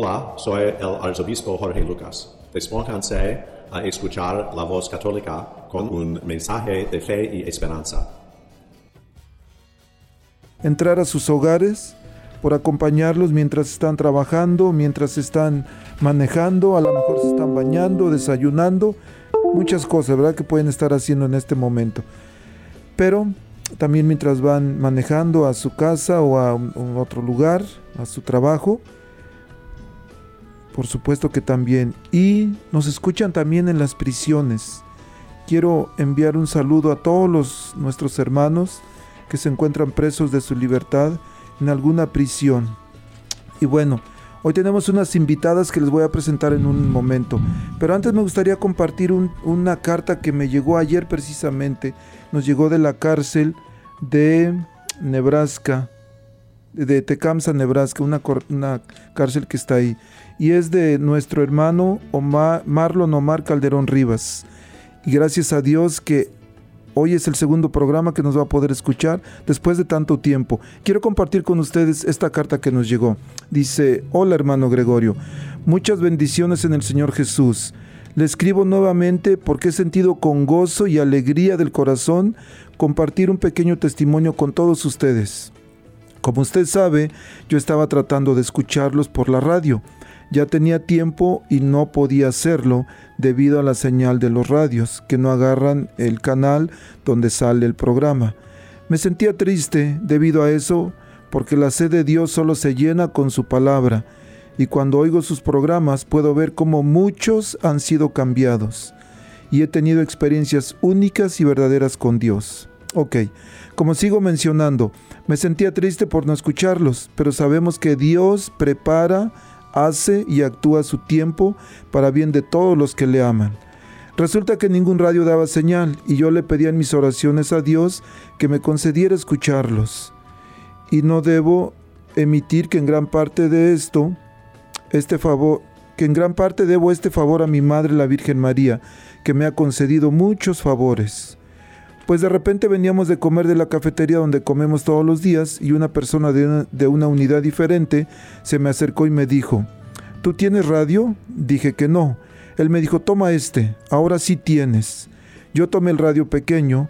Hola, soy el arzobispo Jorge Lucas. Despónganse a escuchar la voz católica con un mensaje de fe y esperanza. Entrar a sus hogares por acompañarlos mientras están trabajando, mientras están manejando, a lo mejor se están bañando, desayunando, muchas cosas, ¿verdad? Que pueden estar haciendo en este momento. Pero también mientras van manejando a su casa o a otro lugar, a su trabajo, por supuesto que también. Y nos escuchan también en las prisiones. Quiero enviar un saludo a todos los, nuestros hermanos que se encuentran presos de su libertad en alguna prisión. Y bueno, hoy tenemos unas invitadas que les voy a presentar en un momento. Pero antes me gustaría compartir una carta que me llegó ayer precisamente. Nos llegó de la cárcel de Nebraska, de Tecamsa, Nebraska, una, una cárcel que está ahí y es de nuestro hermano Omar, Marlon Omar Calderón Rivas. Y gracias a Dios que hoy es el segundo programa que nos va a poder escuchar después de tanto tiempo. Quiero compartir con ustedes esta carta que nos llegó. Dice, hola hermano Gregorio, muchas bendiciones en el Señor Jesús. Le escribo nuevamente porque he sentido con gozo y alegría del corazón compartir un pequeño testimonio con todos ustedes. Como usted sabe, yo estaba tratando de escucharlos por la radio ya tenía tiempo y no podía hacerlo debido a la señal de los radios, que no agarran el canal donde sale el programa. Me sentía triste debido a eso, porque la sed de Dios solo se llena con su palabra, y cuando oigo sus programas puedo ver cómo muchos han sido cambiados, y he tenido experiencias únicas y verdaderas con Dios. Ok, como sigo mencionando, me sentía triste por no escucharlos, pero sabemos que Dios prepara hace y actúa a su tiempo para bien de todos los que le aman. Resulta que ningún radio daba señal y yo le pedía en mis oraciones a Dios que me concediera escucharlos. Y no debo emitir que en gran parte de esto, este favor, que en gran parte debo este favor a mi madre la Virgen María, que me ha concedido muchos favores. Pues de repente veníamos de comer de la cafetería donde comemos todos los días y una persona de una, unidad diferente se me acercó y me dijo, ¿tú tienes radio? Dije que no. Él me dijo, toma este, ahora sí tienes. Yo tomé el radio pequeño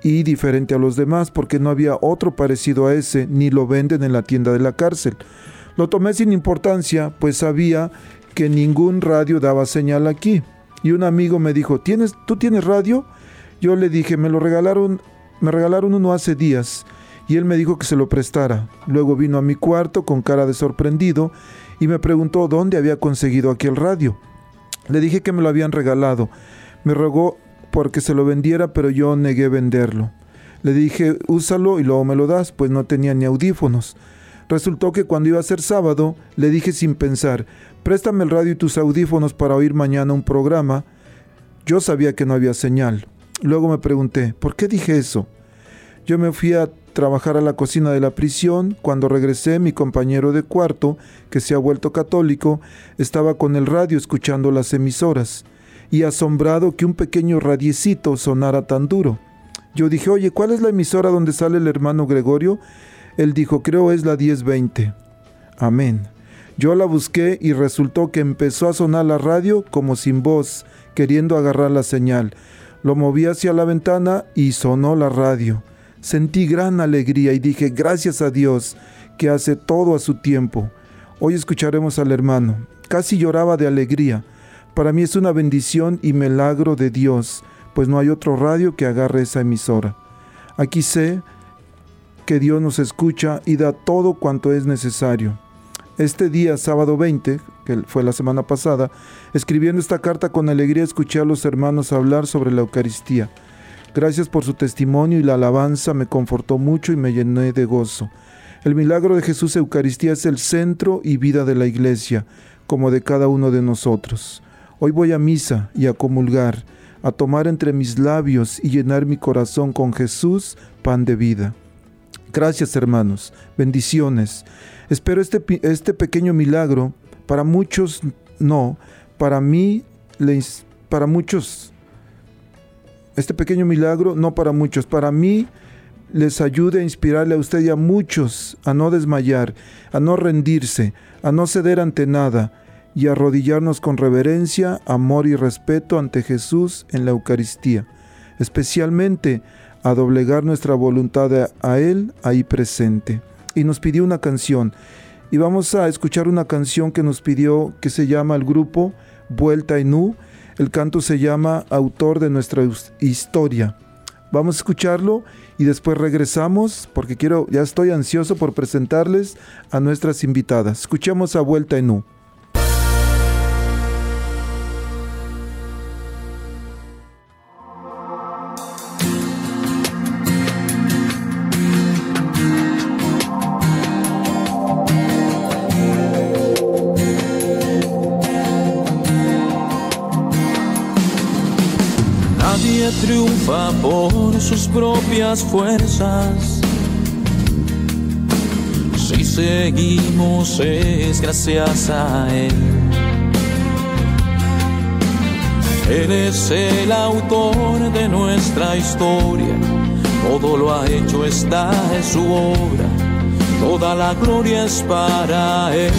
y diferente a los demás porque no había otro parecido a ese, ni lo venden en la tienda de la cárcel. Lo tomé sin importancia, pues sabía que ningún radio daba señal aquí. Y un amigo me dijo, ¿Tienes, ¿tú tienes radio? Yo le dije, me lo regalaron, me regalaron uno hace días y él me dijo que se lo prestara. Luego vino a mi cuarto con cara de sorprendido y me preguntó dónde había conseguido aquel radio. Le dije que me lo habían regalado. Me rogó porque se lo vendiera, pero yo negué venderlo. Le dije, úsalo y luego me lo das, pues no tenía ni audífonos. Resultó que cuando iba a ser sábado, le dije sin pensar, préstame el radio y tus audífonos para oír mañana un programa. Yo sabía que no había señal. Luego me pregunté, ¿por qué dije eso? Yo me fui a trabajar a la cocina de la prisión. Cuando regresé, mi compañero de cuarto, que se ha vuelto católico, estaba con el radio escuchando las emisoras y asombrado que un pequeño radiecito sonara tan duro. Yo dije, oye, ¿cuál es la emisora donde sale el hermano Gregorio? Él dijo, creo es la 1020. Amén. Yo la busqué y resultó que empezó a sonar la radio como sin voz, queriendo agarrar la señal. Lo moví hacia la ventana y sonó la radio. Sentí gran alegría y dije, gracias a Dios, que hace todo a su tiempo. Hoy escucharemos al hermano. Casi lloraba de alegría. Para mí es una bendición y milagro de Dios, pues no hay otro radio que agarre esa emisora. Aquí sé que Dios nos escucha y da todo cuanto es necesario. Este día, sábado 20, que fue la semana pasada, escribiendo esta carta con alegría escuché a los hermanos hablar sobre la Eucaristía. Gracias por su testimonio y la alabanza me confortó mucho y me llené de gozo. El milagro de Jesús Eucaristía es el centro y vida de la Iglesia, como de cada uno de nosotros. Hoy voy a misa y a comulgar, a tomar entre mis labios y llenar mi corazón con Jesús, pan de vida. Gracias hermanos, bendiciones. Espero este, este pequeño milagro, para muchos no, para mí, para muchos, este pequeño milagro, no para muchos, para mí les ayude a inspirarle a usted y a muchos a no desmayar, a no rendirse, a no ceder ante nada y a arrodillarnos con reverencia, amor y respeto ante Jesús en la Eucaristía, especialmente a doblegar nuestra voluntad a Él ahí presente. Y nos pidió una canción. Y vamos a escuchar una canción que nos pidió que se llama el grupo Vuelta en U. El canto se llama Autor de nuestra historia. Vamos a escucharlo y después regresamos porque quiero, ya estoy ansioso por presentarles a nuestras invitadas. Escuchemos a Vuelta en U. propias fuerzas. Si seguimos es gracias a Él. Él es el autor de nuestra historia. Todo lo ha hecho, está en su obra. Toda la gloria es para Él.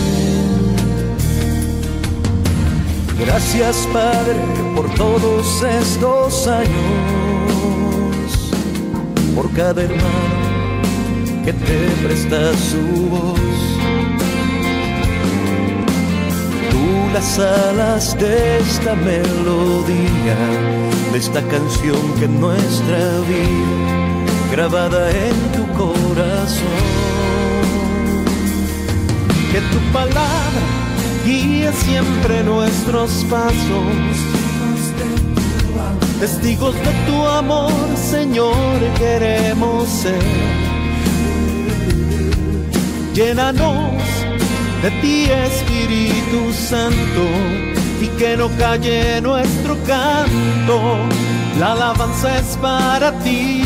Gracias Padre por todos estos años, por cada hermano que te presta su voz. Tú las alas de esta melodía, de esta canción que es nuestra vida, grabada en tu corazón. Que tu palabra guía siempre nuestros pasos. Testigos de tu amor, Señor, queremos ser. Llénanos de ti, Espíritu Santo, y que no calle nuestro canto. La alabanza es para ti.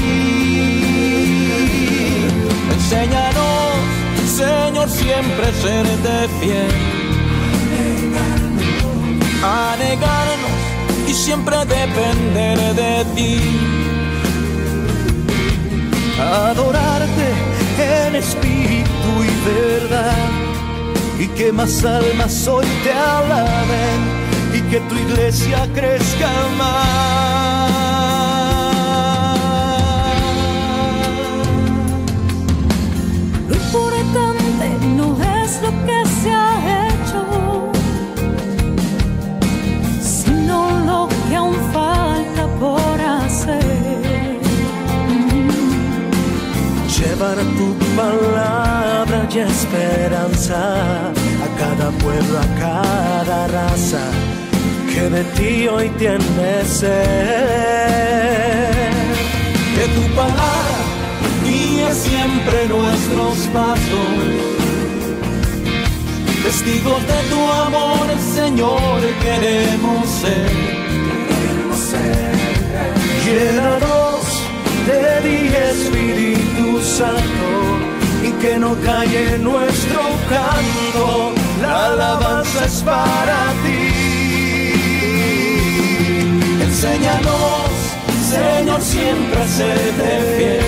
Enséñanos, Señor, siempre ser de fiel a negarnos siempre depender de ti. Adorarte en espíritu y verdad, y que más almas hoy te alaben, y que tu iglesia crezca más. Lo importante no es lo que se Llevar tu palabra y esperanza a cada pueblo, a cada raza que de ti hoy tiene sed. Que tu palabra guíe siempre nuestros pasos. Testigos de tu amor, Señor, queremos ser. Queremos ser Espíritu Y que no calle nuestro canto, la alabanza es para ti. Enséñanos, Señor, siempre a serte fiel,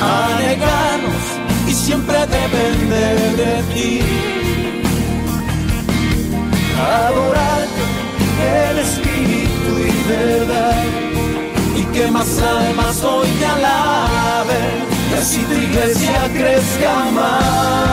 a negarnos y siempre depender de ti. Adorarte el Espíritu y verdad más almas hoy te alaben, y así tu iglesia crezca más.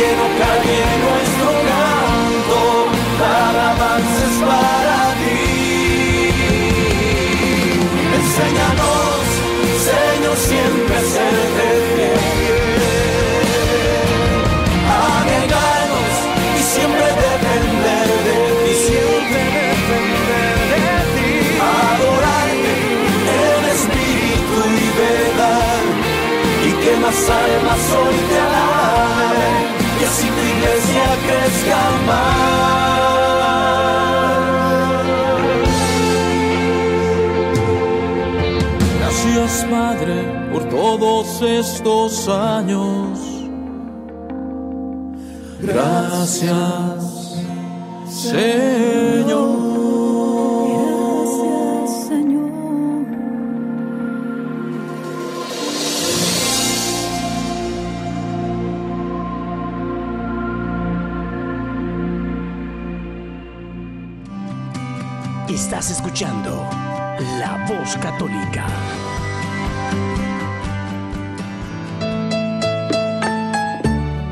Que no calle nuestro canto, alabanzas para ti. Enséñanos, Señor, siempre a serte fiel, a negarnos y siempre depender de ti, siempre depender de ti, en espíritu y verdad, y que más almas hoy te todos estos años. Gracias.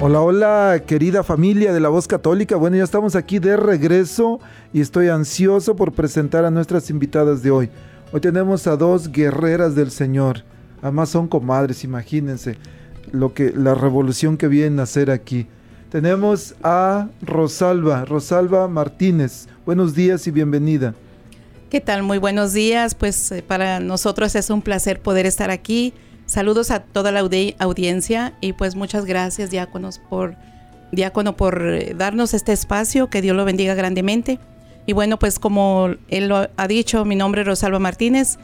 Hola, hola, querida familia de la Voz Católica. Bueno, ya estamos aquí de regreso y estoy ansioso por presentar a nuestras invitadas de hoy. Hoy tenemos a dos guerreras del Señor. Además son comadres, imagínense lo que la revolución que vienen a hacer aquí. Tenemos a Rosalba, Rosalba Martínez. Buenos días y bienvenida. ¿Qué tal? Muy buenos días. Pues eh, para nosotros es un placer poder estar aquí. Saludos a toda la audi- audiencia y pues muchas gracias diáconos por diácono por eh, darnos este espacio. Que Dios lo bendiga grandemente. Y bueno, pues como él lo ha dicho, mi nombre es Rosalba Martínez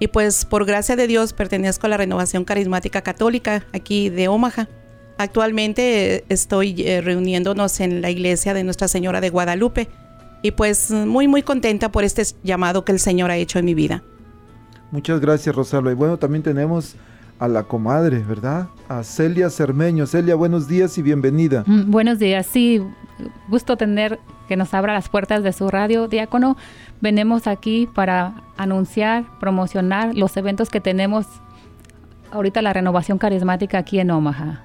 y pues por gracia de Dios pertenezco a la Renovación Carismática Católica aquí de Omaha. Actualmente eh, estoy eh, reuniéndonos en la iglesia de Nuestra Señora de Guadalupe y pues muy muy contenta por este llamado que el Señor ha hecho en mi vida. Muchas gracias, Rosalba. Y bueno, también tenemos a la comadre, ¿verdad? A Celia Cermeño. Celia, buenos días y bienvenida. Mm, Buenos días, sí, gusto tener que nos abra las puertas de su radio, diácono. Venimos aquí para anunciar, promocionar los eventos que tenemos ahorita la renovación carismática aquí en Omaha.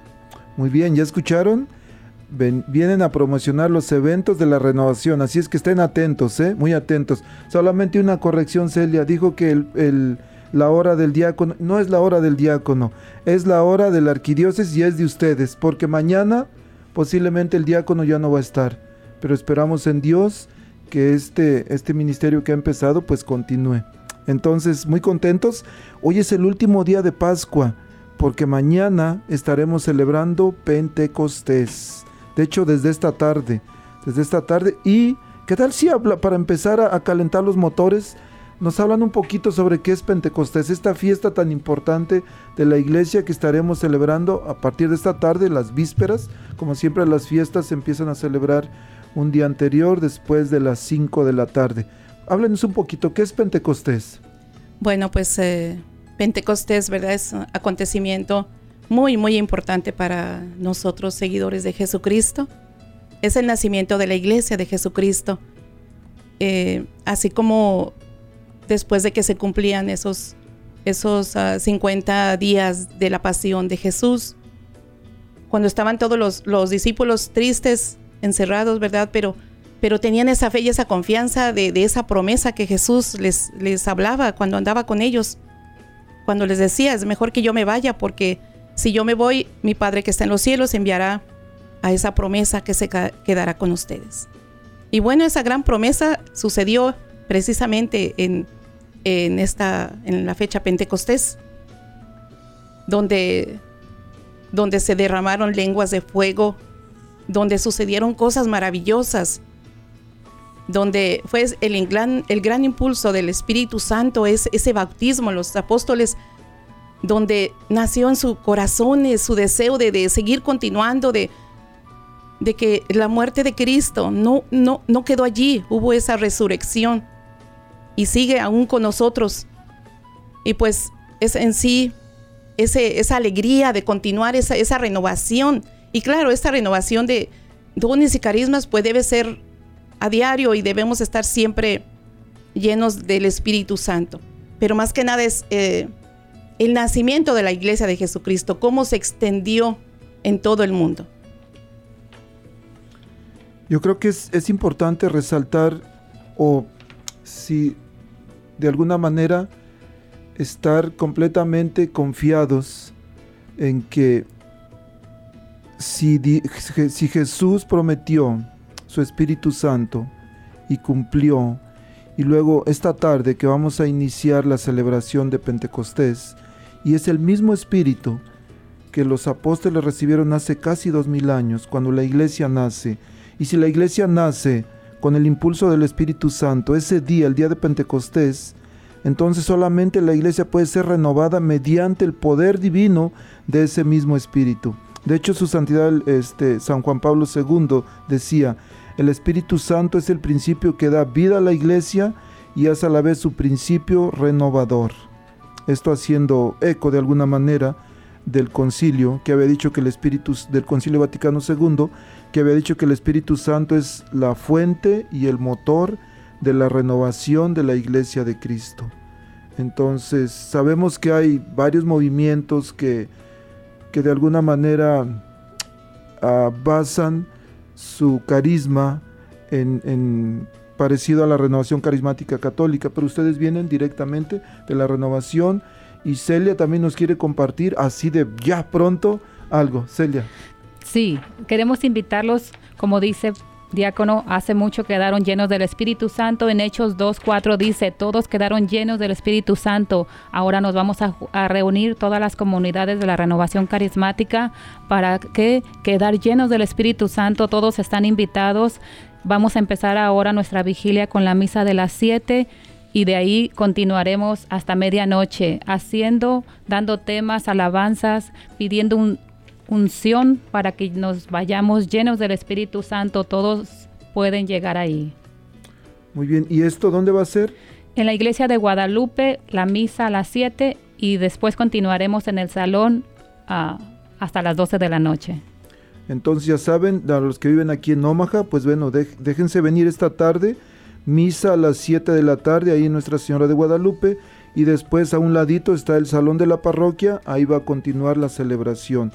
Muy bien, ¿ya escucharon? Ven- vienen a promocionar los eventos de la renovación, así es que estén atentos, ¿eh? Muy atentos. Solamente una corrección, Celia. Dijo que el, el- la hora del diácono, no es la hora del diácono, es la hora de la arquidiócesis y es de ustedes, porque mañana posiblemente el diácono ya no va a estar. Pero esperamos en Dios que este, este ministerio que ha empezado pues continúe. Entonces, muy contentos. Hoy es el último día de Pascua, porque mañana estaremos celebrando Pentecostés. De hecho, desde esta tarde, desde esta tarde. ¿Y qué tal si habla, para empezar a, a calentar los motores, nos hablan un poquito sobre qué es Pentecostés, esta fiesta tan importante de la iglesia que estaremos celebrando a partir de esta tarde, las vísperas. Como siempre, las fiestas se empiezan a celebrar un día anterior, después de las 5 de la tarde. Háblenos un poquito, ¿qué es Pentecostés? Bueno, pues eh, Pentecostés, ¿verdad? Es un acontecimiento muy, muy importante para nosotros, seguidores de Jesucristo. Es el nacimiento de la iglesia de Jesucristo. Eh, así como después de que se cumplían esos, esos ah, 50 días de la pasión de Jesús, cuando estaban todos los, los discípulos tristes, encerrados, ¿verdad? Pero, pero tenían esa fe y esa confianza de, de esa promesa que Jesús les, les hablaba cuando andaba con ellos. Cuando les decía, es mejor que yo me vaya porque si yo me voy, mi Padre que está en los cielos enviará a esa promesa que se quedará con ustedes. Y bueno, esa gran promesa sucedió precisamente en, en, esta, en la fecha Pentecostés, donde, donde se derramaron lenguas de fuego, donde sucedieron cosas maravillosas, donde fue el gran, el gran impulso del Espíritu Santo, es ese bautismo, los apóstoles, donde nació en su corazón su deseo de, de seguir continuando, de, de que la muerte de Cristo no, no, no quedó allí, hubo esa resurrección y sigue aún con nosotros. Y pues es en sí esa alegría de continuar, esa, esa renovación. Y claro, esta renovación de dones y carismas pues debe ser a diario y debemos estar siempre llenos del Espíritu Santo. Pero más que nada es eh, el nacimiento de la iglesia de Jesucristo, cómo se extendió en todo el mundo. Yo creo que es, es importante resaltar o si de alguna manera estar completamente confiados en que si, si Jesús prometió su Espíritu Santo y cumplió, y luego esta tarde que vamos a iniciar la celebración de Pentecostés, y es el mismo Espíritu que los apóstoles recibieron hace casi dos mil años, cuando la iglesia nace, y si la iglesia nace con el impulso del Espíritu Santo, ese día, el día de Pentecostés, entonces solamente la iglesia puede ser renovada mediante el poder divino de ese mismo Espíritu. De hecho, su santidad este, San Juan Pablo II decía, el Espíritu Santo es el principio que da vida a la iglesia y es a la vez su principio renovador. Esto haciendo eco de alguna manera del concilio que había dicho que el Espíritu del Concilio Vaticano II, que había dicho que el Espíritu Santo es la fuente y el motor de la renovación de la iglesia de Cristo. Entonces, sabemos que hay varios movimientos que, que de alguna manera ah, basan su carisma en, en parecido a la renovación carismática católica, pero ustedes vienen directamente de la renovación y Celia también nos quiere compartir así de ya pronto algo. Celia. Sí, queremos invitarlos, como dice diácono, hace mucho quedaron llenos del Espíritu Santo. En Hechos 2.4 dice, todos quedaron llenos del Espíritu Santo. Ahora nos vamos a, reunir todas las comunidades de la renovación carismática para que quedar llenos del Espíritu Santo. Todos están invitados. Vamos a empezar ahora nuestra vigilia con la misa de las 7 y de ahí continuaremos hasta medianoche haciendo, dando temas, alabanzas, pidiendo un, unción para que nos vayamos llenos del Espíritu Santo. Todos pueden llegar ahí. Muy bien, ¿y esto dónde va a ser? En la iglesia de Guadalupe, la misa a las 7 y después continuaremos en el salón uh, hasta las 12 de la noche. Entonces ya saben, a los que viven aquí en Omaha, pues bueno, déjense venir esta tarde, misa a las 7 de la tarde ahí en Nuestra Señora de Guadalupe y después a un ladito está el salón de la parroquia, ahí va a continuar la celebración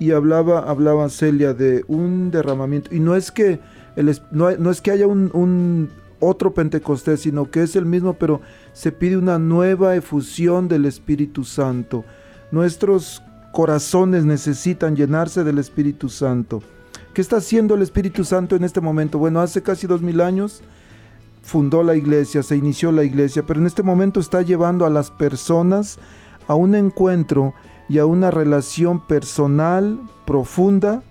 y hablaba, hablaba Celia de un derramamiento. Y no es que, el, no, no, es que haya un, un, otro Pentecostés, sino que es el mismo, pero se pide una nueva efusión del Espíritu Santo. Nuestros corazones necesitan llenarse del Espíritu Santo. ¿Qué está haciendo el Espíritu Santo en este momento? Bueno, hace casi dos mil años fundó la iglesia, se inició la iglesia, pero en este momento está llevando a las personas a un encuentro y a una relación personal profunda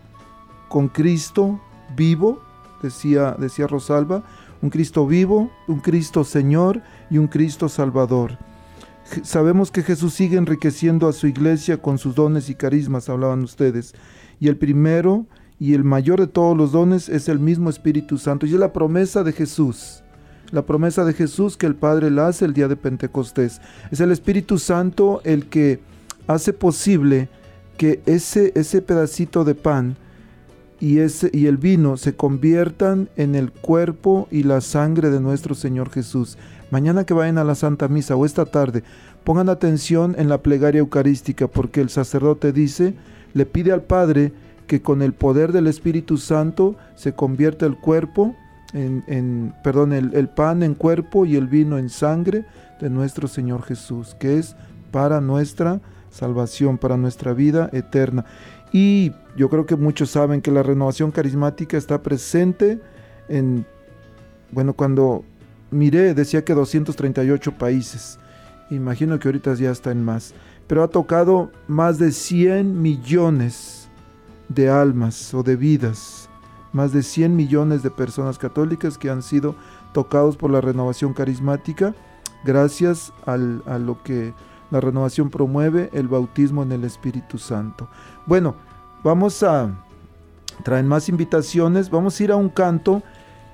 con Cristo vivo, decía, decía Rosalba, un Cristo vivo, un Cristo Señor y un Cristo Salvador. Sabemos que Jesús sigue enriqueciendo a su iglesia con sus dones y carismas, hablaban ustedes, y el primero y el mayor de todos los dones es el mismo Espíritu Santo, y es la promesa de Jesús la promesa de Jesús que el Padre la hace el día de Pentecostés. Es el Espíritu Santo el que hace posible que ese, ese pedacito de pan y, ese, y el vino se conviertan en el cuerpo y la sangre de nuestro Señor Jesús. Mañana que vayan a la Santa Misa o esta tarde, pongan atención en la plegaria eucarística porque el sacerdote dice, le pide al Padre que con el poder del Espíritu Santo se convierta el cuerpo en, en, perdón, el, el, pan en cuerpo y el vino en sangre de nuestro Señor Jesús, que es para nuestra salvación, para nuestra vida eterna. Y yo creo que muchos saben que la renovación carismática está presente en, bueno, cuando miré decía que 238 países, imagino que ahorita ya está en más, pero ha tocado más de 100 millones de almas o de vidas. Más de 100 millones de personas católicas que han sido tocados por la renovación carismática gracias al, a lo que la renovación promueve, el bautismo en el Espíritu Santo. Bueno, vamos a traer más invitaciones, vamos a ir a un canto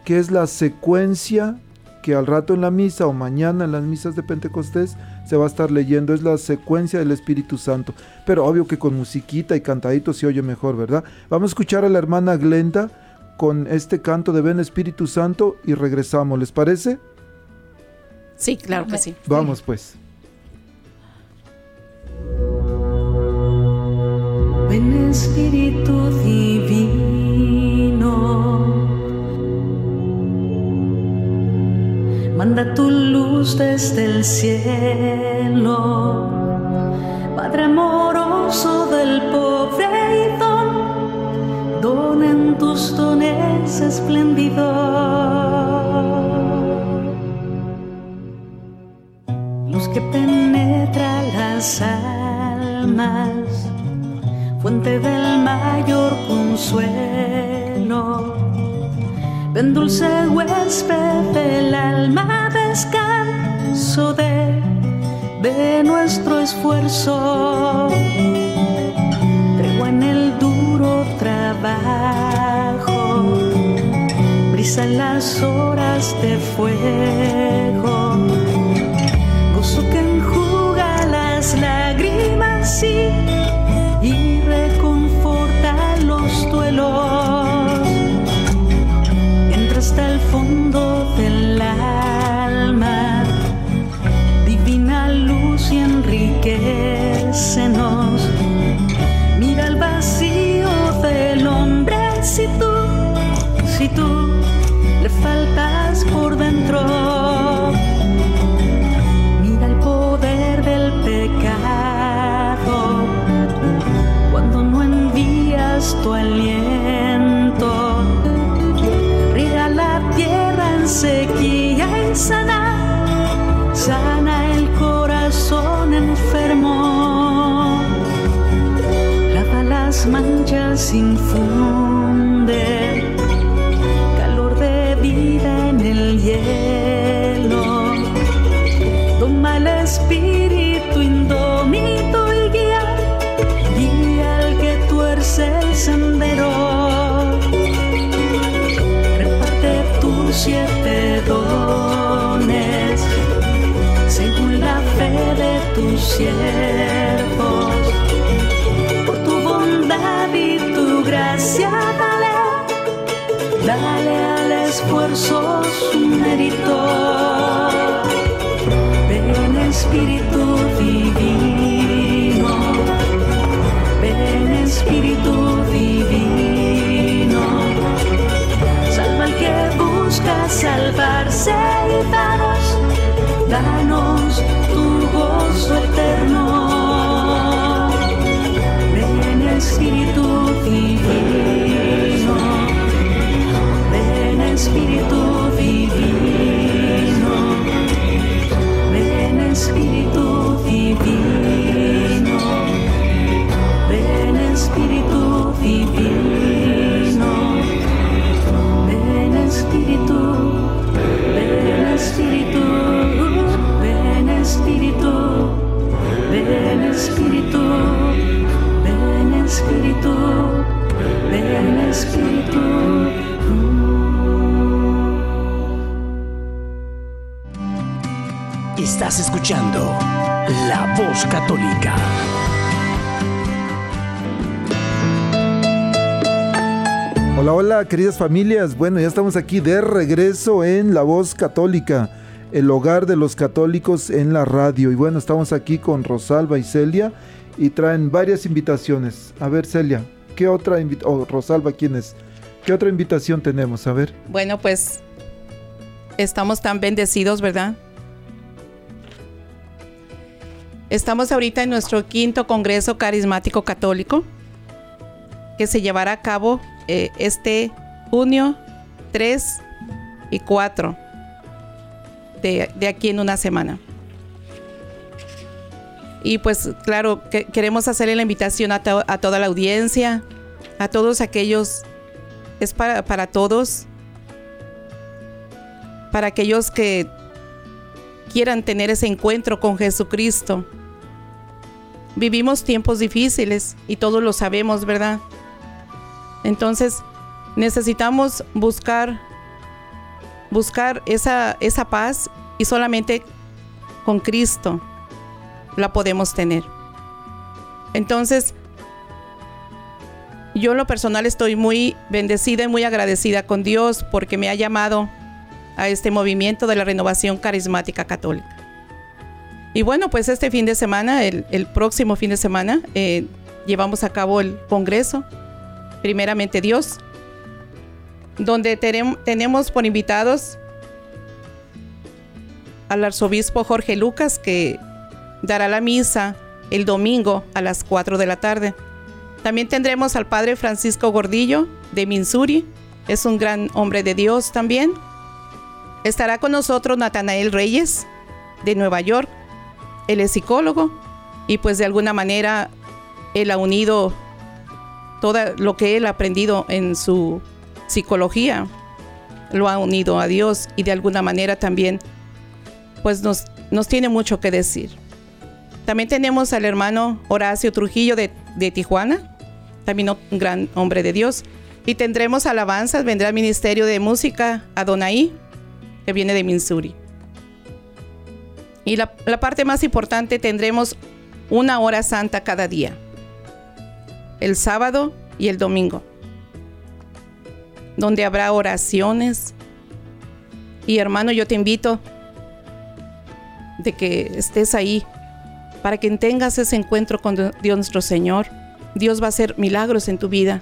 que es la secuencia que al rato en la misa o mañana en las misas de Pentecostés se va a estar leyendo, es la secuencia del Espíritu Santo. Pero obvio que con musiquita y cantadito se oye mejor, ¿verdad? Vamos a escuchar a la hermana Glenda con este canto de Ven Espíritu Santo y regresamos, ¿les parece? Sí, claro que sí. Vamos pues. Ven Espíritu Divino, manda tu luz desde el cielo, Padre amoroso del pobre y don, don en tus dones espléndidos. Que penetra las almas, fuente del mayor consuelo Ven dulce huésped del alma, descanso de, de nuestro esfuerzo. Tregua en el duro trabajo, brisa en las horas de fuego. 幸福。Esfuerzo su mérito. Ven Espíritu divino, ven Espíritu divino, salva al que busca salvarse y danos, danos tu gozo eterno. Ven Espíritu divino, ven Estás escuchando La Voz Católica. Hola, hola, queridas familias. Bueno, ya estamos aquí de regreso en La Voz Católica, el hogar de los católicos en la radio. Y bueno, estamos aquí con Rosalba y Celia y traen varias invitaciones. A ver, Celia, ¿qué otra invitación? Oh, Rosalba, ¿quién es? ¿Qué otra invitación tenemos? A ver. Bueno, pues estamos tan bendecidos, ¿verdad? Estamos ahorita en nuestro quinto Congreso Carismático Católico, que se llevará a cabo eh, este junio 3 y 4 de, aquí en una semana. Y pues claro, que queremos hacerle la invitación a, a, toda la audiencia, a todos aquellos, es para, para todos, para aquellos que quieran tener ese encuentro con Jesucristo. Vivimos tiempos difíciles y todos lo sabemos, ¿verdad? Entonces necesitamos buscar, buscar esa, esa paz y solamente con Cristo la podemos tener. Entonces, yo en lo personal estoy muy bendecida y muy agradecida con Dios porque me ha llamado a este movimiento de la renovación carismática católica. Y bueno, pues este fin de semana, el, próximo fin de semana, eh, llevamos a cabo el Congreso primeramente Dios, donde tenemos por invitados al arzobispo Jorge Lucas que dará la misa el domingo a las 4 de la tarde. También tendremos al padre Francisco Gordillo de Minsuri, es un gran hombre de Dios también. Estará con nosotros Natanael Reyes de Nueva York, él es psicólogo y pues de alguna manera él ha unido todo lo que él ha aprendido en su psicología, lo ha unido a Dios y de alguna manera también pues nos, nos tiene mucho que decir. También tenemos al hermano Horacio Trujillo de, Tijuana, también un gran hombre de Dios. Y tendremos alabanzas, vendrá el Ministerio de Música Adonai, que viene de Missouri. Y la, la parte más importante, tendremos una hora santa cada día, el sábado y el domingo, donde habrá oraciones. Y hermano, yo te invito de que estés ahí para que tengas ese encuentro con Dios nuestro Señor. Dios va a hacer milagros en tu vida.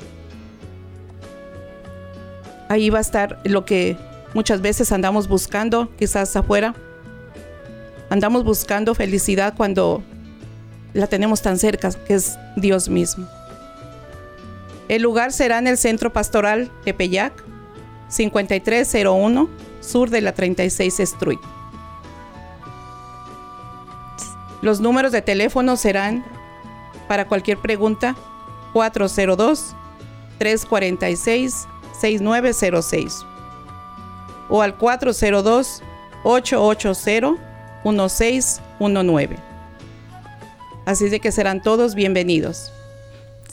Ahí va a estar lo que muchas veces andamos buscando, quizás afuera. Andamos buscando felicidad cuando la tenemos tan cerca, que es Dios mismo. El lugar será en el Centro Pastoral de Peyac, 5301, sur de la 36 Street. Los números de teléfono serán para cualquier pregunta 402-346-6906 o al 402-880-1619. Así de que serán todos bienvenidos.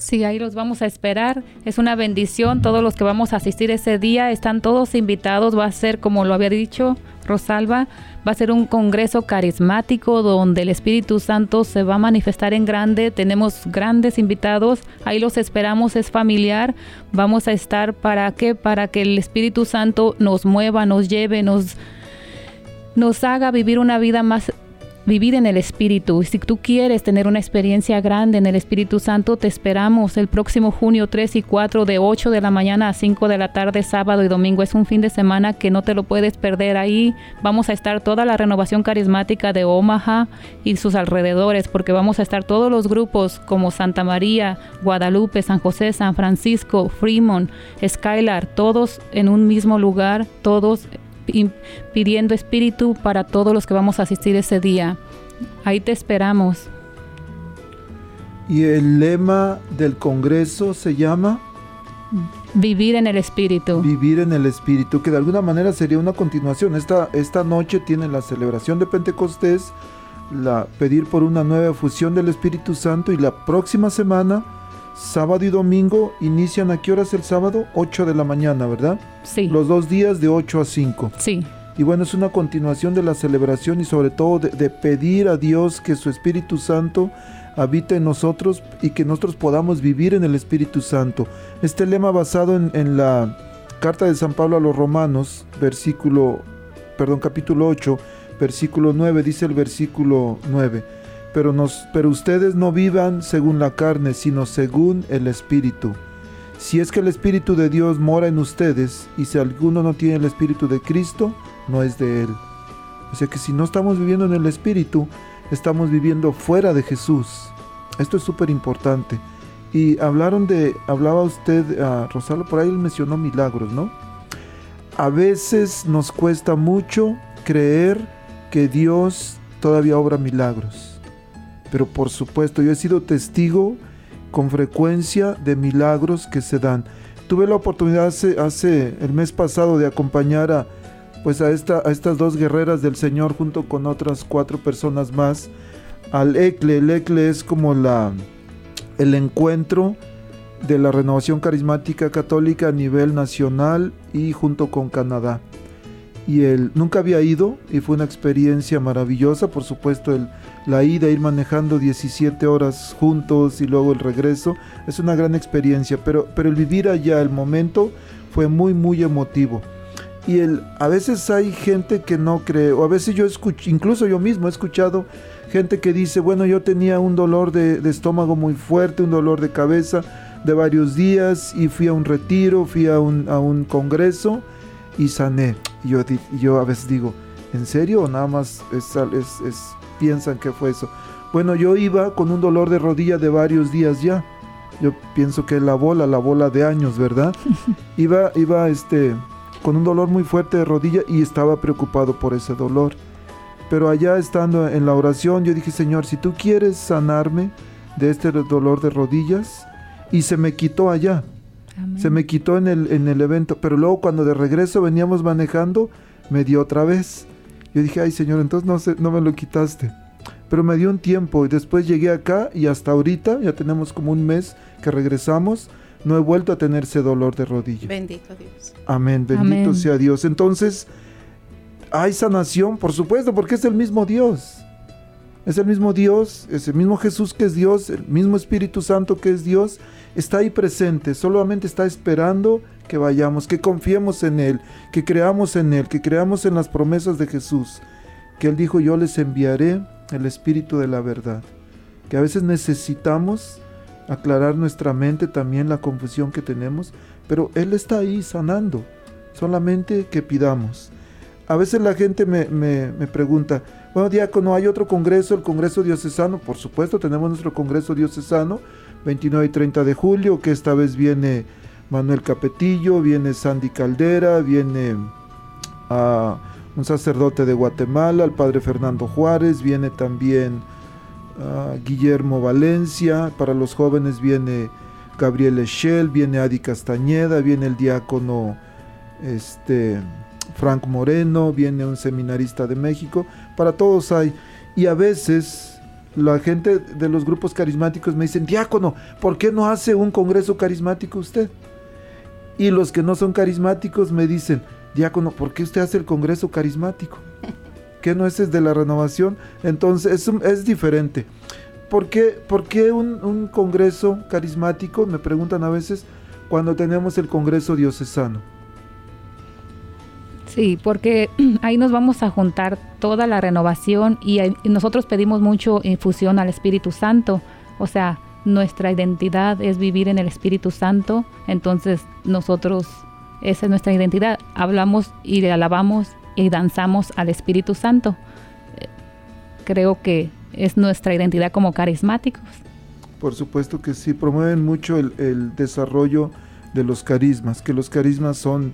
Sí, ahí los vamos a esperar. Es una bendición. Todos los que vamos a asistir ese día están todos invitados. Va a ser, como lo había dicho Rosalba, va a ser un congreso carismático donde el Espíritu Santo se va a manifestar en grande. Tenemos grandes invitados. Ahí los esperamos. Es familiar. Vamos a estar para qué? Para que el Espíritu Santo nos mueva, nos lleve, nos nos haga vivir una vida más vivir en el Espíritu. Si tú quieres tener una experiencia grande en el Espíritu Santo, te esperamos el próximo junio 3 y 4 de 8 de la mañana a 5 de la tarde, sábado y domingo. Es un fin de semana que no te lo puedes perder ahí. Vamos a estar toda la renovación carismática de Omaha y sus alrededores, porque vamos a estar todos los grupos como Santa María, Guadalupe, San José, San Francisco, Fremont, Skylar, todos en un mismo lugar, todos pidiendo espíritu para todos los que vamos a asistir ese día. Ahí te esperamos. Y el lema del Congreso se llama Vivir en el Espíritu. Vivir en el Espíritu, que de alguna manera sería una continuación. Esta, esta noche tiene la celebración de Pentecostés, la pedir por una nueva fusión del Espíritu Santo y la próxima semana sábado y domingo inician a qué horas el sábado? 8 de la mañana, ¿verdad? Sí. Los dos días de 8 a 5. Sí. Y bueno, es una continuación de la celebración y sobre todo de, de, pedir a Dios que su Espíritu Santo habite en nosotros y que nosotros podamos vivir en el Espíritu Santo. Este lema basado en, en la carta de San Pablo a los Romanos, versículo, perdón, capítulo 8, versículo 9, dice el versículo 9 pero, nos, pero ustedes no vivan según la carne, sino según el Espíritu. Si es que el Espíritu de Dios mora en ustedes, y si alguno no tiene el Espíritu de Cristo, no es de Él. O sea que si no estamos viviendo en el Espíritu, estamos viviendo fuera de Jesús. Esto es súper importante. Y hablaron de, hablaba usted, uh, Rosalo, por ahí mencionó milagros, ¿no? A veces nos cuesta mucho creer que Dios todavía obra milagros pero por supuesto yo he sido testigo con frecuencia de milagros que se dan. Tuve la oportunidad hace, el mes pasado de acompañar a, pues a, esta, a estas dos guerreras del Señor junto con otras cuatro personas más al ECLE. El ECLE es como la, el encuentro de la renovación carismática católica a nivel nacional y junto con Canadá. Y él nunca había ido y fue una experiencia maravillosa, por supuesto el la ida, ir manejando 17 horas juntos y luego el regreso, es una gran experiencia, pero, pero el vivir allá, el momento, fue muy, muy emotivo. Y el, a veces hay gente que no cree, o a veces yo escucho, incluso yo mismo he escuchado gente que dice, bueno, yo tenía un dolor de, de estómago muy fuerte, un dolor de cabeza de varios días y fui a un retiro, fui a un, a un congreso y sané. Y yo, yo a veces digo, ¿En serio o nada más es, es- es- piensan que fue eso? Bueno, yo iba con un dolor de rodilla de varios días ya. Yo pienso que la bola, la bola de años, ¿verdad? iba, iba este, con un dolor muy fuerte de rodilla y estaba preocupado por ese dolor. Pero allá estando en la oración, yo dije, Señor, si tú quieres sanarme de este dolor de rodillas, y se me quitó allá. Amén. Se me quitó en el, en el evento, pero luego cuando de regreso veníamos manejando, me dio otra vez. Yo dije, ay Señor, entonces no, sé, no me lo quitaste. Pero me dio un tiempo y después llegué acá y hasta ahorita, ya tenemos como un mes que regresamos, no he vuelto a tener ese dolor de rodilla. Bendito Dios. Amén, bendito Amén. sea Dios. Entonces, hay sanación, por supuesto, porque es el mismo Dios. Es el mismo Dios, es el mismo Jesús que es Dios, el mismo Espíritu Santo que es Dios, está ahí presente, solamente está esperando que vayamos, que confiemos en Él, que creamos en Él, que creamos en las promesas de Jesús, que Él dijo, yo les enviaré el Espíritu de la verdad, que a veces necesitamos aclarar nuestra mente también la confusión que tenemos, pero Él está ahí sanando, solamente que pidamos. A veces la gente me, me- pregunta, bueno, diácono, ¿hay otro congreso, el Congreso Diocesano? Por supuesto, tenemos nuestro Congreso Diocesano, 29 y 30 de julio, que esta vez viene Manuel Capetillo, viene Sandy Caldera, viene ah, un sacerdote de Guatemala, el Padre Fernando Juárez, viene también ah, Guillermo Valencia, para los jóvenes viene Gabriel Echel, viene Adi Castañeda, viene el diácono este, Frank Moreno, viene un seminarista de México, para todos hay. Y a veces la gente de los grupos carismáticos me dicen, diácono, ¿por qué no hace un congreso carismático usted? Y los que no son carismáticos me dicen, diácono, ¿por qué usted hace el congreso carismático? ¿Qué no ese es de la renovación? Entonces es, un- es diferente. ¿Por qué, por qué un, un congreso carismático? Me preguntan a veces cuando tenemos el congreso diocesano. Sí, porque ahí nos vamos a juntar toda la renovación y, nosotros pedimos mucho infusión al Espíritu Santo. O sea, nuestra identidad es vivir en el Espíritu Santo. Entonces nosotros, esa es nuestra identidad. Hablamos y le alabamos y danzamos al Espíritu Santo. Eh, Creo que es nuestra identidad como carismáticos. Por supuesto que sí, promueven mucho el desarrollo de los carismas, que los carismas son,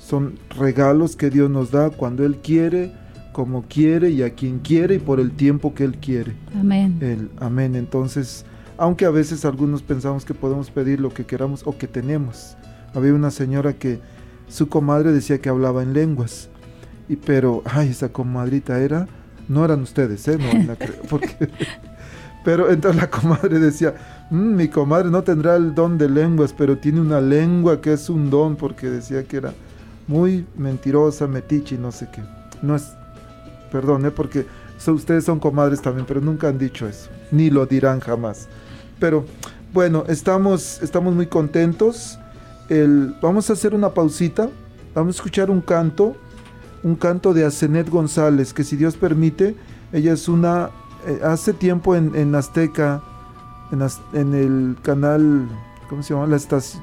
son regalos que Dios nos da cuando Él quiere, como quiere y a quien quiere y por el tiempo que Él quiere. Amén. El amén. Entonces, aunque a veces algunos pensamos que podemos pedir lo que queramos o que tenemos. Había una señora que su comadre decía que hablaba en lenguas. Y pero, ay, esa comadrita era, no eran ustedes, ¿eh? No, la porque, pero entonces la comadre decía, "Mm, mi comadre no tendrá el don de lenguas, pero tiene una lengua que es un don, porque decía que era muy mentirosa, metiche y no sé qué. No es, perdón, ¿eh? porque ustedes son comadres también, pero nunca han dicho eso, ni lo dirán jamás. Pero bueno, estamos, estamos muy contentos. Vamos a hacer una pausita, vamos a escuchar un canto, un canto de Asenet González, que si Dios permite, ella es una, eh, hace tiempo en, en Azteca, en, en el canal, ¿cómo se llama? La,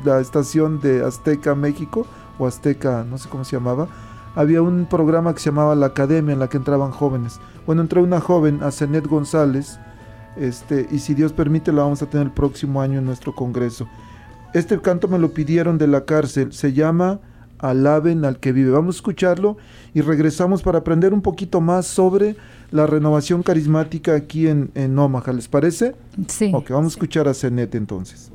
la estación de Azteca México, o Azteca, no sé cómo se llamaba, había un programa que se llamaba La Academia, en la que entraban jóvenes. Bueno, entró una joven, Asenet González, este, y si Dios permite la vamos a tener el próximo año en nuestro congreso. Este canto me lo pidieron de la cárcel, se llama Alaben al que vive. Vamos a escucharlo y regresamos para aprender un poquito más sobre la renovación carismática aquí en, en Omaha. ¿Les parece? Sí. Ok, vamos a escuchar a Zenet entonces.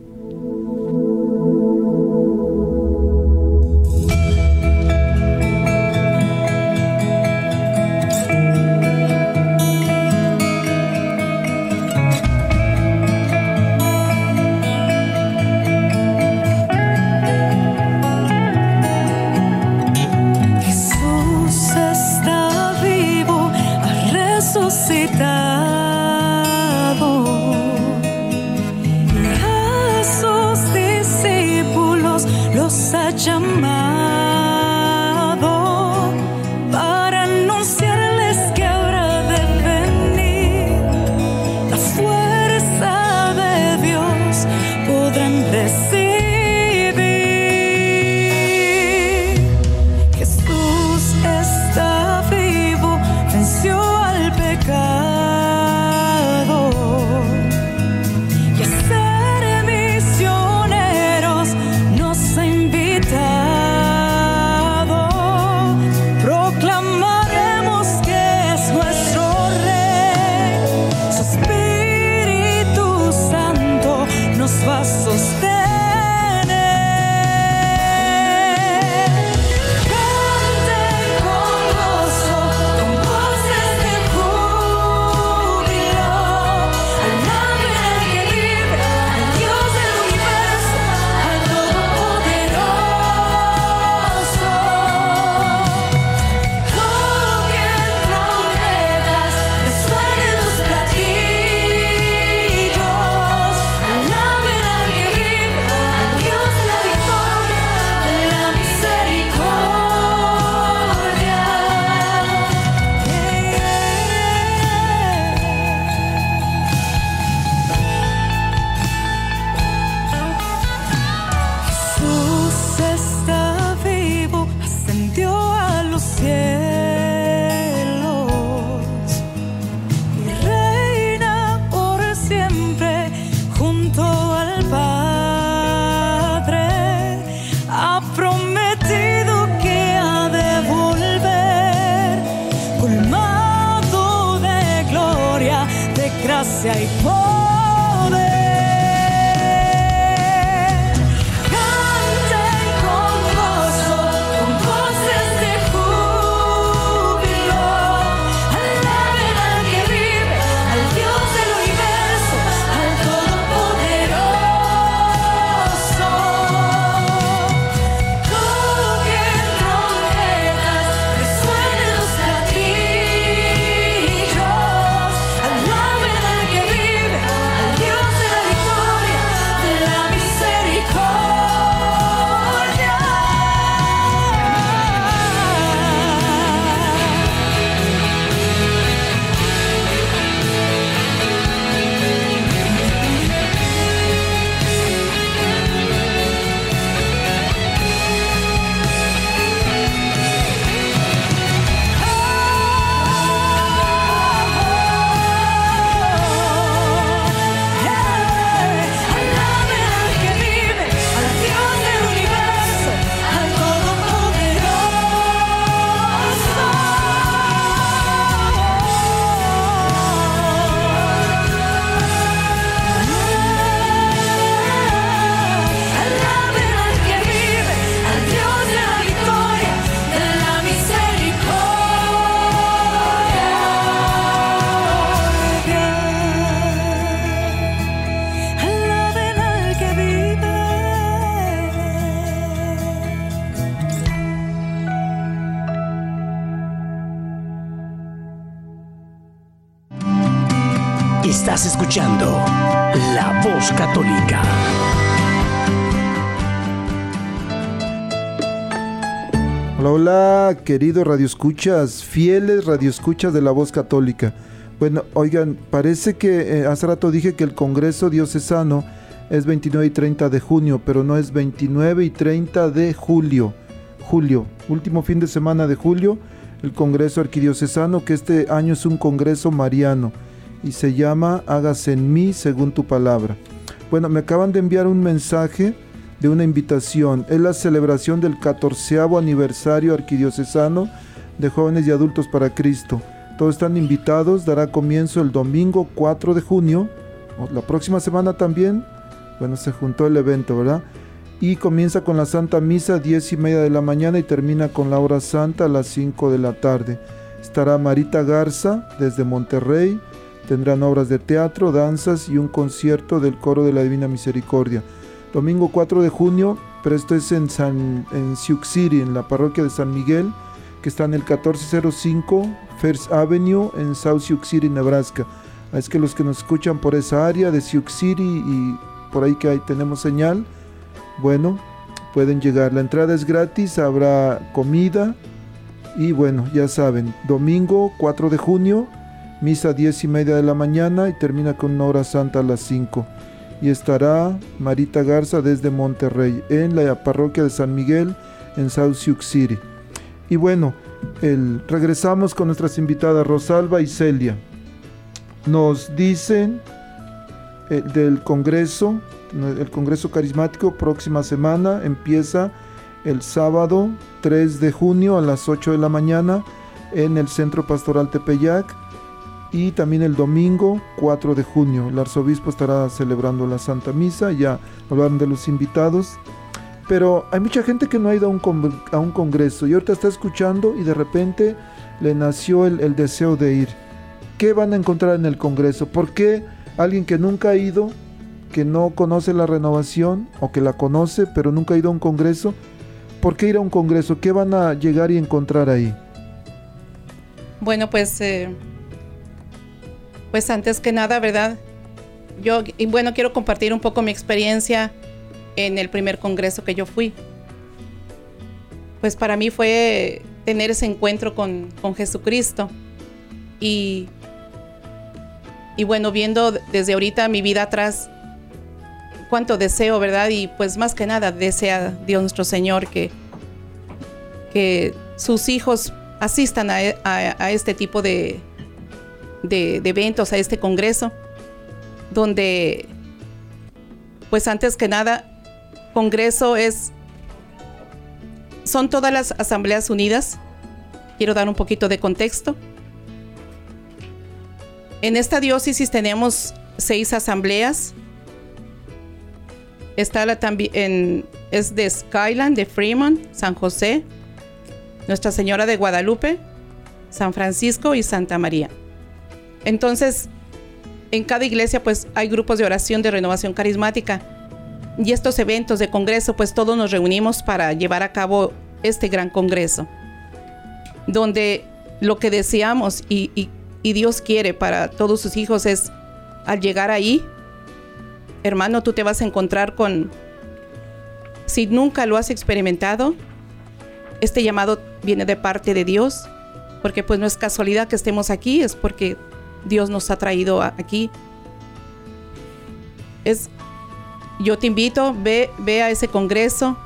Hola, queridos radioescuchas, fieles radioescuchas de la voz católica. Bueno, oigan, parece que eh, hace rato dije que el Congreso Diocesano es 29 y 30 de junio, pero no es 29 y 30 de julio. Julio, último fin de semana de julio, el Congreso Arquidiocesano, que este año es un Congreso mariano y se llama Hágase en mí según tu palabra. Bueno, me acaban de enviar un mensaje de una invitación. Es la celebración del 14 aniversario arquidiocesano de jóvenes y adultos para Cristo. Todos están invitados, dará comienzo el domingo 4 de junio, la próxima semana también. Bueno, se juntó el evento, ¿verdad? Y comienza con la Santa Misa 10 y media de la mañana y termina con la hora santa a las 5 de la tarde. Estará Marita Garza desde Monterrey. Tendrán obras de teatro, danzas y un concierto del coro de la Divina Misericordia domingo 4 de junio, pero esto es en, Sioux City, en la parroquia de San Miguel, que está en el 1405 First Avenue en South Sioux City, Nebraska. Es que los que nos escuchan por esa área de Sioux City y por ahí que ahí tenemos señal, bueno, pueden llegar. La entrada es gratis, habrá comida y bueno, ya saben, domingo 4 de junio, misa 10 y media de la mañana y termina con una hora santa a las 5 y estará Marita Garza desde Monterrey en la parroquia de San Miguel en South Sioux City. Y bueno, el, regresamos con nuestras invitadas Rosalba y Celia. Nos dicen eh, del Congreso, el Congreso Carismático próxima semana empieza el sábado 3 de junio a las 8 de la mañana en el Centro Pastoral Tepeyac y también el domingo 4 de junio. El arzobispo estará celebrando la Santa Misa, ya hablaron de los invitados. Pero hay mucha gente que no ha ido a un, a un congreso y ahorita está escuchando y de repente le nació el, el deseo de ir. ¿Qué van a encontrar en el congreso? ¿Por qué alguien que nunca ha ido, que no conoce la renovación o que la conoce pero nunca ha ido a un congreso, ¿por qué ir a un congreso? ¿Qué van a llegar y encontrar ahí? Bueno, pues eh, pues antes que nada, ¿verdad? Yo, y bueno, quiero compartir un poco mi experiencia en el primer congreso que yo fui. Pues para mí fue tener ese encuentro con, con Jesucristo. Y, y bueno, viendo desde ahorita mi vida atrás, cuánto deseo, ¿verdad? Y pues más que nada desea Dios nuestro Señor que, que sus hijos asistan a, a, a este tipo de, de, eventos, a este congreso, donde, pues antes que nada, congreso es, son todas las asambleas unidas. Quiero dar un poquito de contexto. En esta diócesis tenemos seis asambleas. Está la también es de Skyland, de Fremont, San José, Nuestra Señora de Guadalupe, San Francisco y Santa María. Entonces, en cada iglesia pues hay grupos de oración de renovación carismática. Y estos eventos de congreso pues todos nos reunimos para llevar a cabo este gran congreso, donde lo que deseamos y, Dios quiere para todos sus hijos es al llegar ahí, hermano, tú te vas a encontrar con, si nunca lo has experimentado, este llamado viene de parte de Dios, porque pues no es casualidad que estemos aquí, es porque Dios nos ha traído aquí. Es, yo te invito, ve, ve a ese congreso.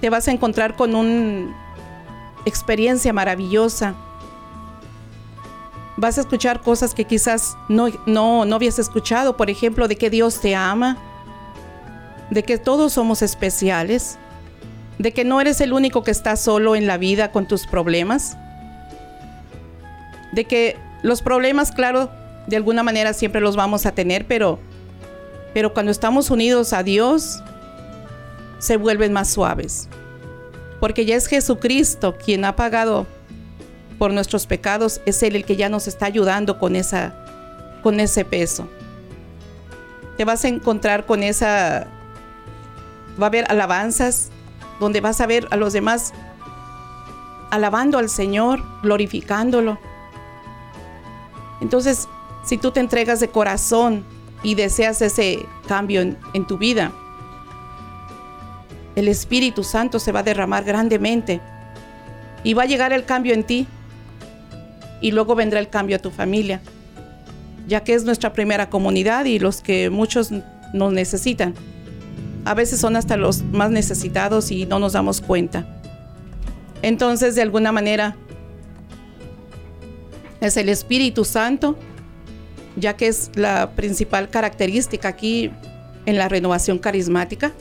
Te vas a encontrar con una experiencia maravillosa. Vas a escuchar cosas que quizás no, no, no habías escuchado. Por ejemplo, de que Dios te ama. De que todos somos especiales. De que no eres el único que está solo en la vida con tus problemas. De que los problemas, claro, de alguna manera siempre los vamos a tener, pero, pero cuando estamos unidos a Dios, se vuelven más suaves. Porque ya es Jesucristo quien ha pagado por nuestros pecados, es Él el que ya nos está ayudando con, esa, con ese peso. Te vas a encontrar con esa, va a haber alabanzas, donde vas a ver a los demás alabando al Señor, glorificándolo entonces, si tú te entregas de corazón y deseas ese cambio en, en tu vida, el Espíritu Santo se va a derramar grandemente y va a llegar el cambio en ti y luego vendrá el cambio a tu familia, ya que es nuestra primera comunidad y los que muchos nos necesitan. A veces son hasta los más necesitados y no nos damos cuenta. Entonces, de alguna manera, es el Espíritu Santo, ya que es la principal característica aquí en la renovación carismática,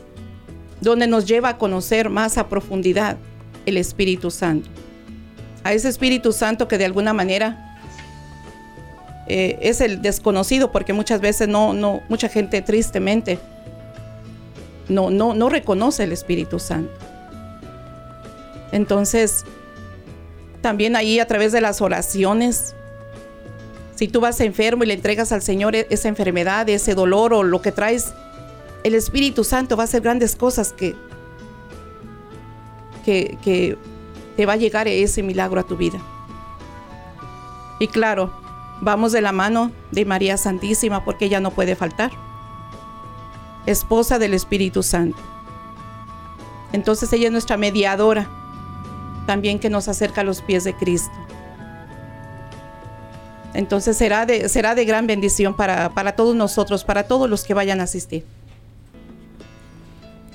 donde nos lleva a conocer más a profundidad el Espíritu Santo. A ese Espíritu Santo que de alguna manera eh, es el desconocido, porque muchas veces no, no, mucha gente tristemente no, no, no reconoce el Espíritu Santo. Entonces, también ahí a través de las oraciones, si tú vas enfermo y le entregas al Señor e-, esa enfermedad, ese dolor o lo que traes, el Espíritu Santo va a hacer grandes cosas que, que, te va a llegar ese milagro a tu vida. Y claro, vamos de la mano de María Santísima porque ella no puede faltar. Esposa del Espíritu Santo. Entonces ella es nuestra mediadora, también que nos acerca a los pies de Cristo. Entonces será de, será de gran bendición para, para todos nosotros, para todos los que vayan a asistir.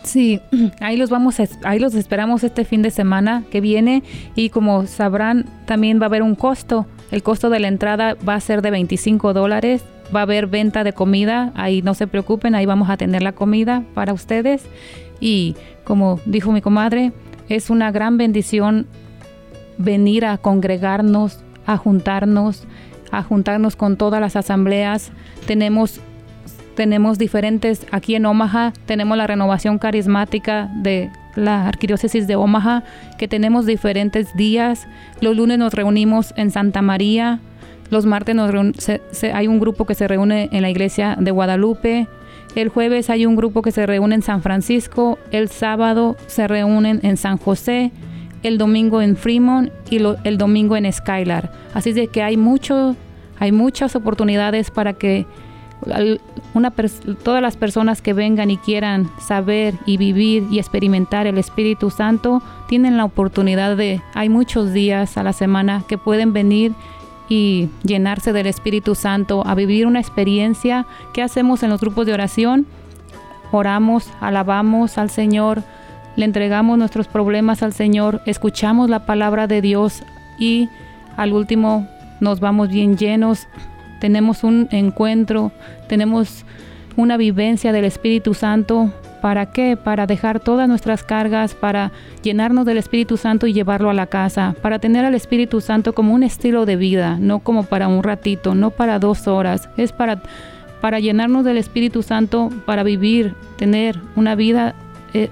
Sí, ahí los vamos a, ahí los esperamos este fin de semana que viene y como sabrán también va a haber un costo. El costo de la entrada va a ser de 25 dólares. Va a haber venta de comida. Ahí no se preocupen, ahí vamos a tener la comida para ustedes. Y como dijo mi comadre, es una gran bendición venir a congregarnos, a juntarnos, a juntarnos con todas las asambleas. Tenemos tenemos diferentes, aquí en Omaha tenemos la renovación carismática de la arquidiócesis de Omaha, que tenemos diferentes días. Los lunes nos reunimos en Santa María, los martes nos hay un grupo que se reúne en la iglesia de Guadalupe, el jueves hay un grupo que se reúne en San Francisco, el sábado se reúnen en San José, el domingo en Fremont y el domingo en Skylar. Así de que hay mucho, hay muchas oportunidades para que todas las personas que vengan y quieran saber y vivir y experimentar el Espíritu Santo tienen la oportunidad de, hay muchos días a la semana que pueden venir y llenarse del Espíritu Santo, a vivir una experiencia. ¿Qué hacemos en los grupos de oración? Oramos, alabamos al Señor, le entregamos nuestros problemas al Señor, escuchamos la palabra de Dios y al último nos vamos bien llenos tenemos un encuentro, tenemos una vivencia del Espíritu Santo. ¿Para qué? Para dejar todas nuestras cargas, para llenarnos del Espíritu Santo y llevarlo a la casa, para tener al Espíritu Santo como un estilo de vida, no como para un ratito, no para dos horas, es para, para llenarnos del Espíritu Santo, para vivir, tener una vida eh,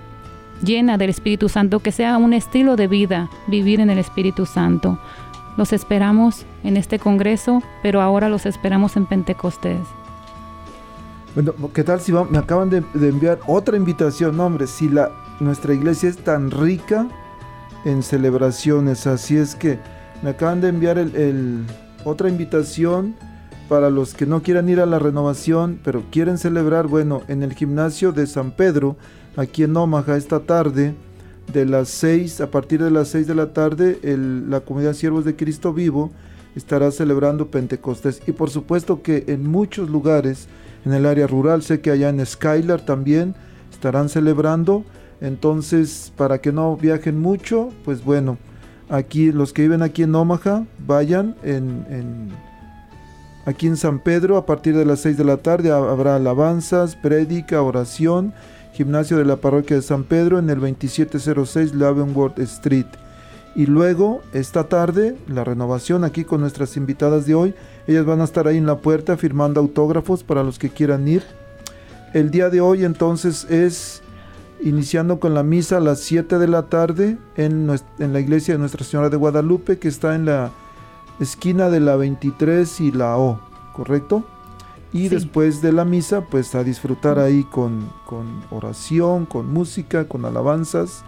llena del Espíritu Santo, que sea un estilo de vida, vivir en el Espíritu Santo. Los esperamos en este congreso, pero ahora los esperamos en Pentecostés. Bueno, ¿qué tal si me acaban de, enviar otra invitación? No, hombre, si la, nuestra iglesia es tan rica en celebraciones, así es que me acaban de enviar el, otra invitación para los que no quieran ir a la renovación, pero quieren celebrar, bueno, en el gimnasio de San Pedro, aquí en Omaha, esta tarde, de las 6, a partir de las 6 de la tarde, la comunidad Siervos de Cristo Vivo estará celebrando Pentecostés. Y por supuesto que en muchos lugares, en el área rural, sé que allá en Skylar también estarán celebrando. Entonces, para que no viajen mucho, pues bueno, aquí los que viven aquí en Omaha, vayan en, aquí en San Pedro a partir de las 6 de la tarde habrá alabanzas, prédica, oración gimnasio de la parroquia de San Pedro en el 2706 Leavenworth Street. Y luego, esta tarde, la renovación aquí con nuestras invitadas de hoy. Ellas van a estar ahí en la puerta firmando autógrafos para los que quieran ir. El día de hoy entonces es iniciando con la misa a las 7 de la tarde en, en la iglesia de Nuestra Señora de Guadalupe que está en la esquina de la 23 y la O, ¿correcto? Y después de la misa, pues a disfrutar ahí con, oración, con música, con alabanzas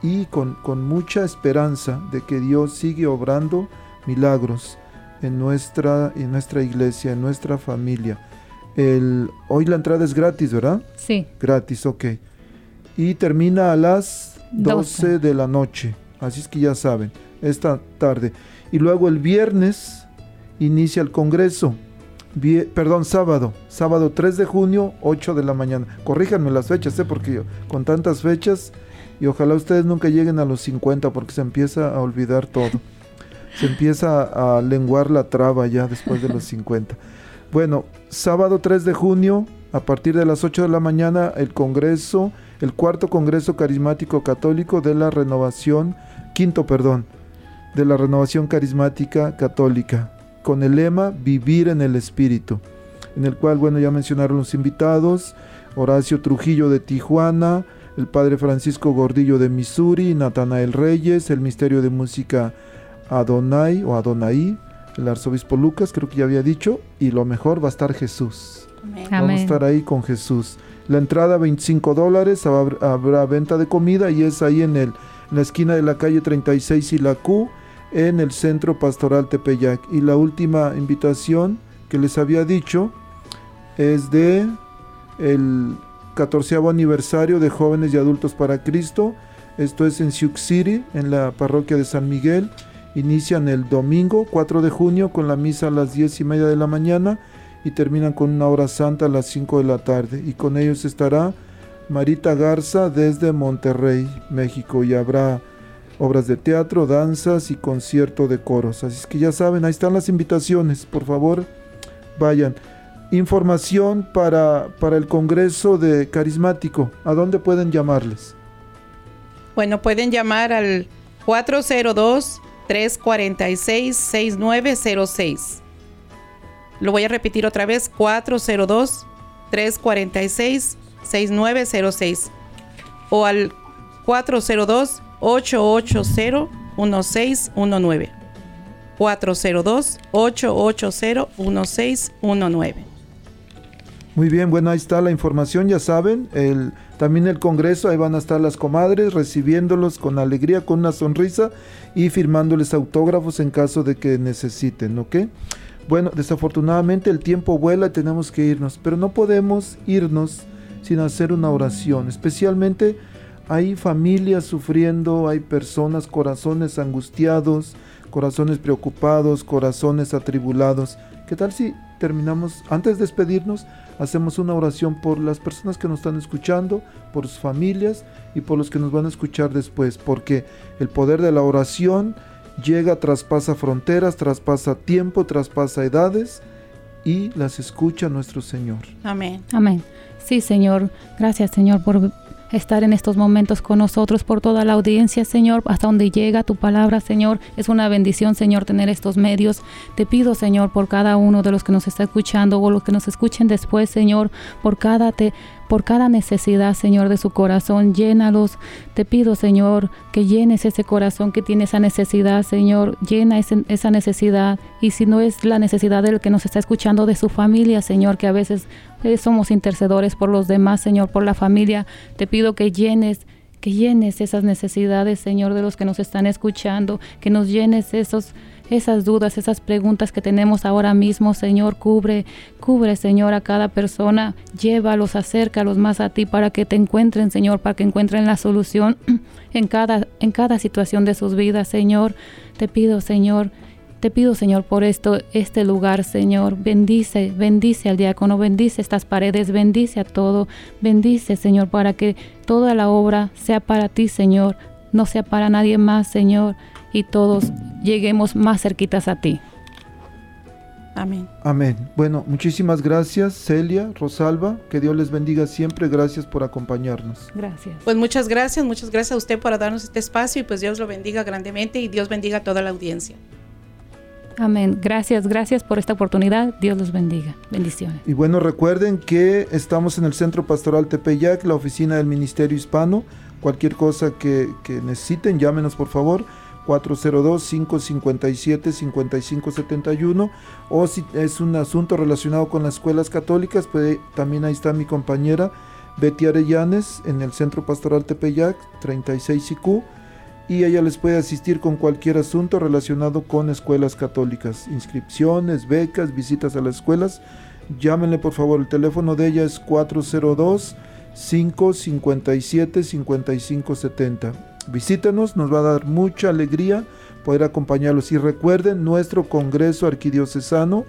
y con, con, mucha esperanza de que Dios sigue obrando milagros en nuestra, en nuestra iglesia, en nuestra familia. El, hoy la entrada es gratis, ¿verdad? Sí. Gratis, ok. Y termina a las 12 12. de la noche. Así es que ya saben, esta tarde. Y luego el viernes inicia el Congreso. Vie- perdón, sábado. Sábado 3 de junio, 8 de la mañana. Corríjanme las fechas, ¿eh? porque yo- con tantas fechas, y ojalá ustedes nunca lleguen a los 50, porque se empieza a olvidar todo. Se empieza a lenguar la traba ya después de los 50. Bueno, sábado 3 de junio, a partir de las 8 de la mañana, el Congreso, el cuarto Congreso Carismático Católico de la Renovación, quinto, perdón, de la Renovación Carismática Católica, con el lema Vivir en el Espíritu, en el cual, bueno, ya mencionaron los invitados, Horacio Trujillo de Tijuana, el Padre Francisco Gordillo de Missouri, Natanael Reyes, el Misterio de Música Adonai o Adonai, el Arzobispo Lucas, creo que ya había dicho, y lo mejor va a estar Jesús. Amén. Vamos a estar ahí con Jesús. La entrada 25 dólares, hab- habrá venta de comida y es ahí en, el, en la esquina de la calle 36 y la Q, en el Centro Pastoral Tepeyac. Y la última invitación que les había dicho es de el 14 aniversario de Jóvenes y Adultos para Cristo. Esto es en Sioux City, en la parroquia de San Miguel. Inician el domingo 4 de junio con la misa a las 10 y media de la mañana y terminan con una hora santa a las 5 de la tarde. Y con ellos estará Marita Garza desde Monterrey, México. Y habrá obras de teatro, danzas y concierto de coros. Así es que ya saben, ahí están las invitaciones. Por favor, vayan. Información para, para el Congreso de Carismático. ¿A dónde pueden llamarles? Bueno, pueden llamar al 402-346-6906. Lo voy a repetir otra vez, 402-346-6906. O al 402-880-1619. 402-880-1619. Muy bien, bueno, ahí está la información, ya saben. El, también el Congreso, ahí van a estar las comadres recibiéndolos con alegría, con una sonrisa y firmándoles autógrafos en caso de que necesiten, ¿ok? Bueno, desafortunadamente el tiempo vuela y tenemos que irnos, pero no podemos irnos sin hacer una oración. Especialmente hay familias sufriendo, hay personas, corazones angustiados, corazones preocupados, corazones atribulados. ¿Qué tal si terminamos, antes de despedirnos, hacemos una oración por las personas que nos están escuchando, por sus familias y por los que nos van a escuchar después? Porque el poder de la oración llega, traspasa fronteras, traspasa tiempo, traspasa edades y las escucha nuestro Señor. Amén. Amén. Sí, Señor. Gracias, Señor, por estar en estos momentos con nosotros, por toda la audiencia, Señor, hasta donde llega tu palabra, Señor. Es una bendición, Señor, tener estos medios. Te pido, Señor, por cada uno de los que nos está escuchando o los que nos escuchen después, Señor, por cada te por cada necesidad, Señor, de su corazón, llénalos. Te pido, Señor, que llenes ese corazón que tiene esa necesidad, Señor, llena esa necesidad. Y si no es la necesidad del que nos está escuchando, de su familia, Señor, que a veces eh, somos intercedores por los demás, Señor, por la familia, te pido que llenes que llenes esas necesidades, Señor, de los que nos están escuchando, que nos llenes esos esas dudas, esas preguntas que tenemos ahora mismo, Señor, cubre, cubre, Señor, a cada persona, llévalos, acércalos más a ti para que te encuentren, Señor, para que encuentren la solución en cada, en cada situación de sus vidas, Señor. Te pido, Señor, te pido, Señor, por esto, este lugar, Señor. Bendice, bendice al diácono, bendice estas paredes, bendice a todo. Bendice, Señor, para que toda la obra sea para ti, Señor. No sea para nadie más, Señor. Y todos lleguemos más cerquitas a ti. Amén. Amén. Bueno, muchísimas gracias, Celia, Rosalba. Que Dios les bendiga siempre. Gracias por acompañarnos. Gracias. Pues muchas gracias, muchas gracias a usted por darnos este espacio y pues Dios lo bendiga grandemente y Dios bendiga a toda la audiencia. Amén. Gracias, gracias por esta oportunidad. Dios los bendiga. Bendiciones. Y bueno, recuerden que estamos en el Centro Pastoral Tepeyac, la oficina del Ministerio Hispano. Cualquier cosa que, que necesiten, llámenos por favor. 402-557-5571 o si es un asunto relacionado con las escuelas católicas, pues también ahí está mi compañera Betty Arellanes en el Centro Pastoral Tepeyac 36 IQ y ella les puede asistir con cualquier asunto relacionado con escuelas católicas, inscripciones, becas, visitas a las escuelas. Llámenle por favor, el teléfono de ella es 402 557 5570. Visítenos, nos va a dar mucha alegría poder acompañarlos. Y recuerden nuestro Congreso Arquidiocesano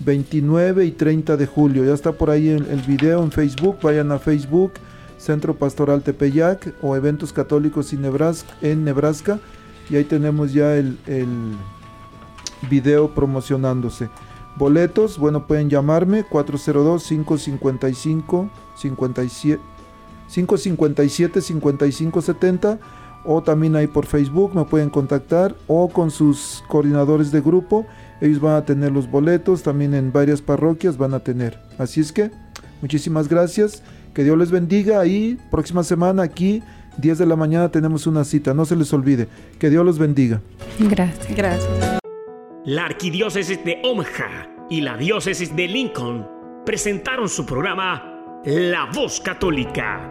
29 y 30 de julio. Ya está por ahí el, video en Facebook. Vayan a Facebook, Centro Pastoral Tepeyac o Eventos Católicos en Nebraska. Y ahí tenemos ya el, video promocionándose. Boletos, bueno, pueden llamarme 402-555 57 557 5570 o también ahí por Facebook me pueden contactar o con sus coordinadores de grupo. Ellos van a tener los boletos, también en varias parroquias van a tener. Así es que muchísimas gracias, que Dios les bendiga. Ahí próxima semana aquí 10 de la mañana tenemos una cita, no se les olvide. Que Dios los bendiga. Gracias. Gracias. La Arquidiócesis de Omaha y la Diócesis de Lincoln presentaron su programa La Voz Católica,